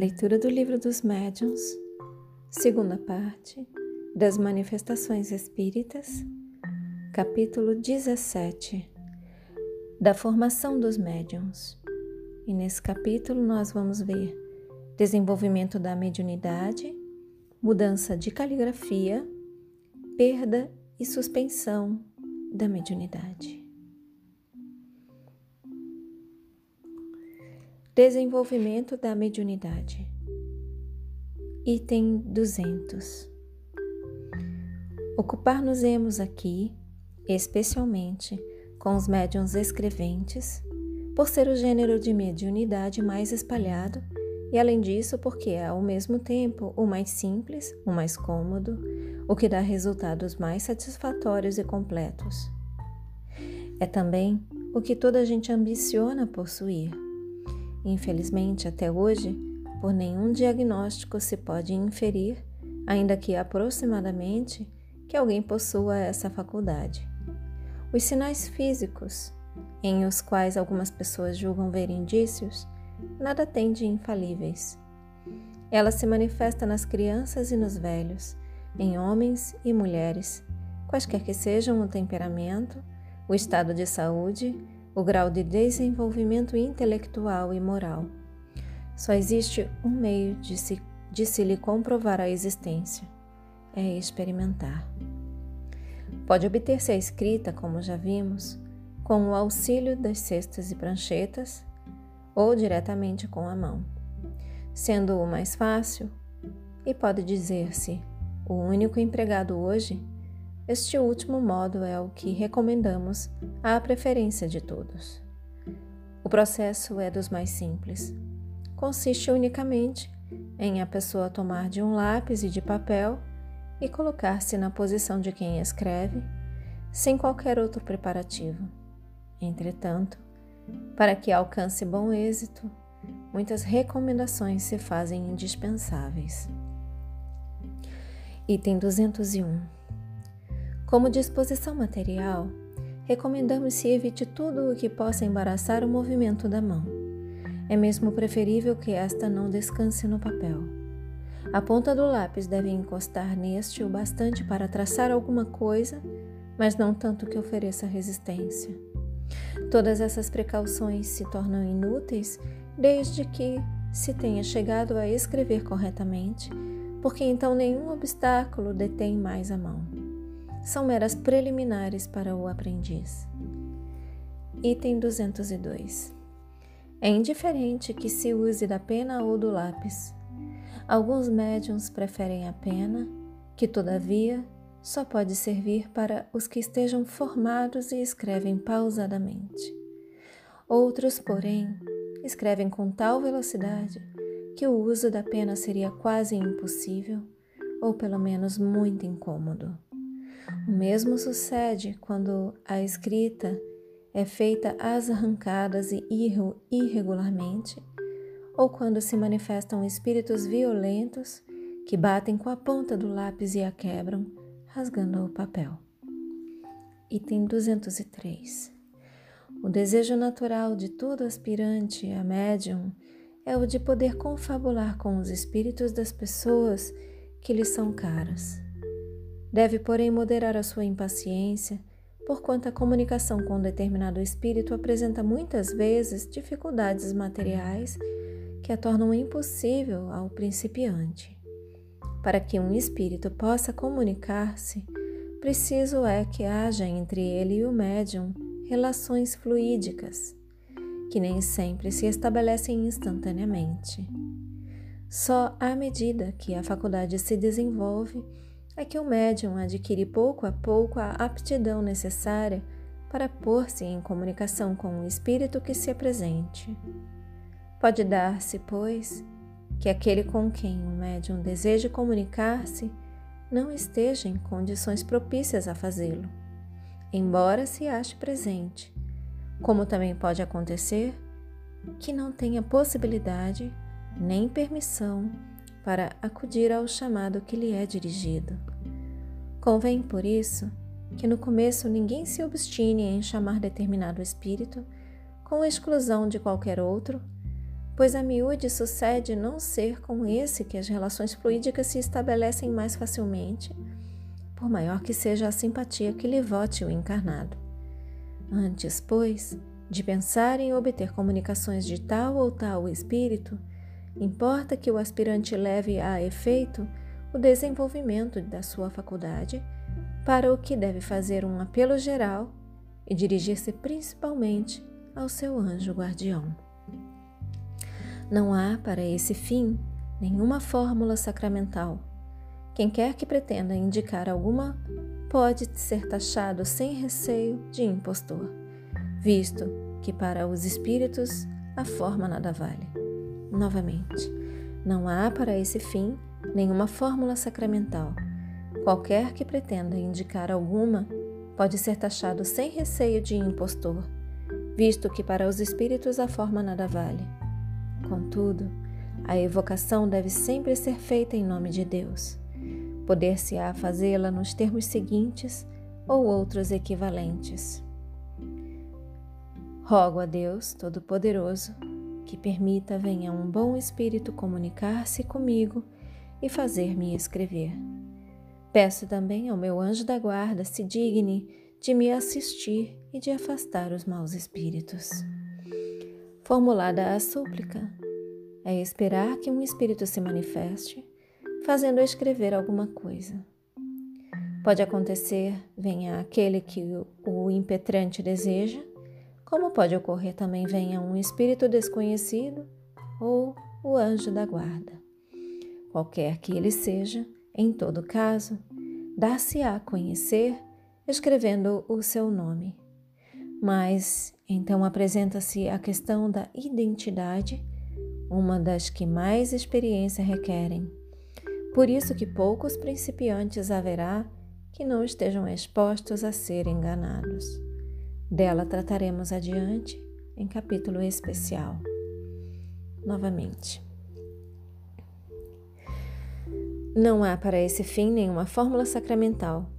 Leitura do Livro dos Médiuns, segunda parte, das Manifestações Espíritas, capítulo 17, da formação dos médiuns. E nesse capítulo nós vamos ver desenvolvimento da mediunidade, mudança de caligrafia, perda e suspensão da mediunidade. Desenvolvimento da mediunidade. Item 200. Ocupar-nos-emos aqui, especialmente, com os médiuns escreventes, por ser o gênero de mediunidade mais espalhado e, além disso, porque é ao mesmo tempo o mais simples, o mais cômodo, o que dá resultados mais satisfatórios e completos. É também o que toda gente ambiciona possuir Infelizmente, até hoje, por nenhum diagnóstico se pode inferir, ainda que aproximadamente, que alguém possua essa faculdade. Os sinais físicos, em os quais algumas pessoas julgam ver indícios, nada têm de infalíveis. Ela se manifesta nas crianças e nos velhos, em homens e mulheres, quaisquer que sejam o temperamento, o estado de saúde o grau de desenvolvimento intelectual e moral. Só existe um meio de se, de se lhe comprovar a existência: é experimentar. Pode obter-se a escrita, como já vimos, com o auxílio das cestas e pranchetas ou diretamente com a mão, sendo o mais fácil, e pode dizer-se o único empregado hoje este último modo é o que recomendamos à preferência de todos. O processo é dos mais simples. Consiste unicamente em a pessoa tomar de um lápis e de papel e colocar-se na posição de quem escreve, sem qualquer outro preparativo. Entretanto, para que alcance bom êxito, muitas recomendações se fazem indispensáveis. Item 201 como disposição material, recomendamos se evite tudo o que possa embaraçar o movimento da mão. É mesmo preferível que esta não descanse no papel. A ponta do lápis deve encostar neste o bastante para traçar alguma coisa, mas não tanto que ofereça resistência. Todas essas precauções se tornam inúteis desde que se tenha chegado a escrever corretamente, porque então nenhum obstáculo detém mais a mão são meras preliminares para o aprendiz. Item 202. É indiferente que se use da pena ou do lápis. Alguns médiums preferem a pena, que todavia só pode servir para os que estejam formados e escrevem pausadamente. Outros, porém, escrevem com tal velocidade que o uso da pena seria quase impossível, ou pelo menos muito incômodo. O mesmo sucede quando a escrita é feita às arrancadas e irregularmente, ou quando se manifestam espíritos violentos que batem com a ponta do lápis e a quebram, rasgando o papel. Item 203. O desejo natural de todo aspirante a médium é o de poder confabular com os espíritos das pessoas que lhe são caras. Deve, porém, moderar a sua impaciência, porquanto a comunicação com um determinado espírito apresenta muitas vezes dificuldades materiais que a tornam impossível ao principiante. Para que um espírito possa comunicar-se, preciso é que haja entre ele e o médium relações fluídicas, que nem sempre se estabelecem instantaneamente. Só à medida que a faculdade se desenvolve, é que o médium adquire pouco a pouco a aptidão necessária para pôr-se em comunicação com o espírito que se apresente. Pode dar-se, pois, que aquele com quem o médium deseja comunicar-se não esteja em condições propícias a fazê-lo, embora se ache presente, como também pode acontecer que não tenha possibilidade nem permissão para acudir ao chamado que lhe é dirigido. Convém, por isso, que no começo ninguém se obstine em chamar determinado espírito, com exclusão de qualquer outro, pois a miúde sucede não ser com esse que as relações fluídicas se estabelecem mais facilmente, por maior que seja a simpatia que lhe vote o encarnado. Antes, pois, de pensar em obter comunicações de tal ou tal espírito, importa que o aspirante leve a efeito o desenvolvimento da sua faculdade, para o que deve fazer um apelo geral e dirigir-se principalmente ao seu anjo guardião. Não há, para esse fim, nenhuma fórmula sacramental. Quem quer que pretenda indicar alguma pode ser taxado sem receio de impostor, visto que para os espíritos a forma nada vale. Novamente, não há para esse fim nenhuma fórmula sacramental. Qualquer que pretenda indicar alguma pode ser taxado sem receio de impostor, visto que para os espíritos a forma nada vale. Contudo, a evocação deve sempre ser feita em nome de Deus. Poder-se-á fazê-la nos termos seguintes ou outros equivalentes. Rogo a Deus Todo-Poderoso que permita venha um bom espírito comunicar-se comigo e fazer-me escrever. Peço também ao meu anjo da guarda se digne de me assistir e de afastar os maus espíritos. Formulada a súplica, é esperar que um espírito se manifeste, fazendo escrever alguma coisa. Pode acontecer, venha aquele que o impetrante deseja, como pode ocorrer também venha um espírito desconhecido ou o anjo da guarda. Qualquer que ele seja, em todo caso, dar-se-á a conhecer escrevendo o seu nome. Mas então apresenta-se a questão da identidade, uma das que mais experiência requerem. Por isso que poucos principiantes haverá que não estejam expostos a ser enganados. Dela trataremos adiante em capítulo especial. Novamente. Não há para esse fim nenhuma fórmula sacramental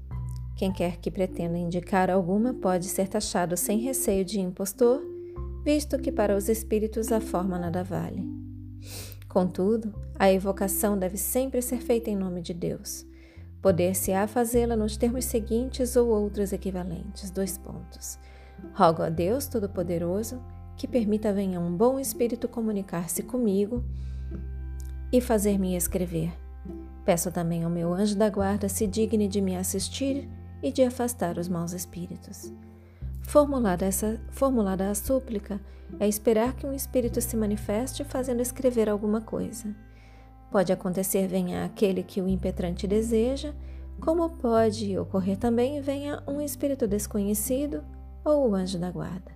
quem quer que pretenda indicar alguma pode ser taxado sem receio de impostor, visto que para os espíritos a forma nada vale. Contudo, a evocação deve sempre ser feita em nome de Deus. Poder-se-á fazê-la nos termos seguintes ou outros equivalentes. Dois pontos. Rogo a Deus Todo-Poderoso que permita venha um bom espírito comunicar-se comigo e fazer-me escrever. Peço também ao meu anjo da guarda se digne de me assistir e de afastar os maus espíritos. Formulada, essa, formulada a súplica, é esperar que um espírito se manifeste fazendo escrever alguma coisa. Pode acontecer venha aquele que o impetrante deseja, como pode ocorrer também venha um espírito desconhecido ou o anjo da guarda.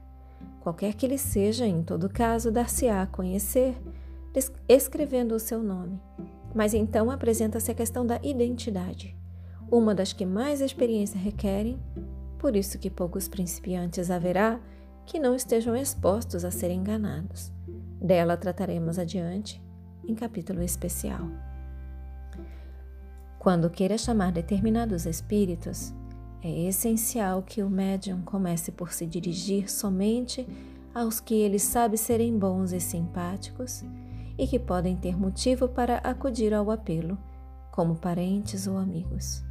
Qualquer que ele seja, em todo caso, dar-se-á a conhecer, escrevendo o seu nome. Mas então apresenta-se a questão da identidade uma das que mais experiência requerem, por isso que poucos principiantes haverá que não estejam expostos a serem enganados. Dela trataremos adiante em capítulo especial. Quando queira chamar determinados espíritos, é essencial que o médium comece por se dirigir somente aos que ele sabe serem bons e simpáticos e que podem ter motivo para acudir ao apelo como parentes ou amigos.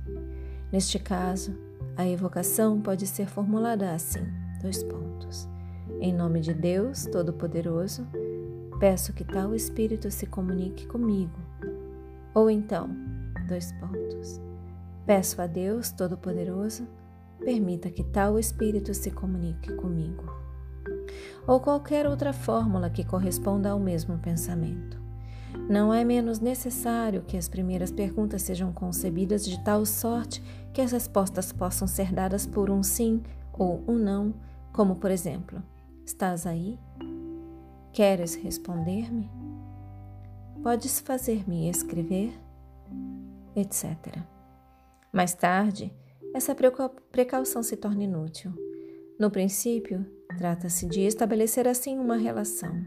Neste caso, a evocação pode ser formulada assim: dois pontos. Em nome de Deus Todo-Poderoso, peço que tal espírito se comunique comigo. Ou então, dois pontos. Peço a Deus Todo-Poderoso, permita que tal espírito se comunique comigo. Ou qualquer outra fórmula que corresponda ao mesmo pensamento. Não é menos necessário que as primeiras perguntas sejam concebidas de tal sorte que as respostas possam ser dadas por um sim ou um não, como por exemplo: Estás aí? Queres responder-me? Podes fazer-me escrever? Etc. Mais tarde, essa precaução se torna inútil. No princípio, trata-se de estabelecer assim uma relação.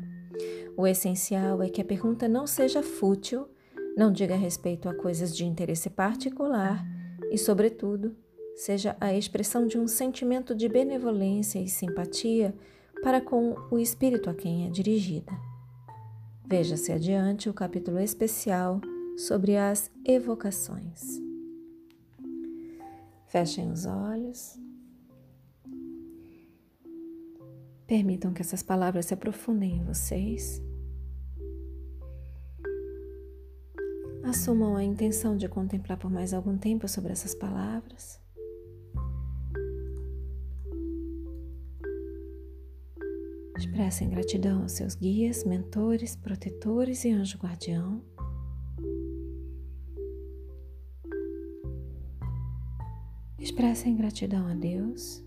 O essencial é que a pergunta não seja fútil, não diga respeito a coisas de interesse particular e, sobretudo, seja a expressão de um sentimento de benevolência e simpatia para com o espírito a quem é dirigida. Veja-se adiante o capítulo especial sobre as evocações. Fechem os olhos. Permitam que essas palavras se aprofundem em vocês. Assumam a intenção de contemplar por mais algum tempo sobre essas palavras. Expressem gratidão aos seus guias, mentores, protetores e anjo guardião. Expressem gratidão a Deus.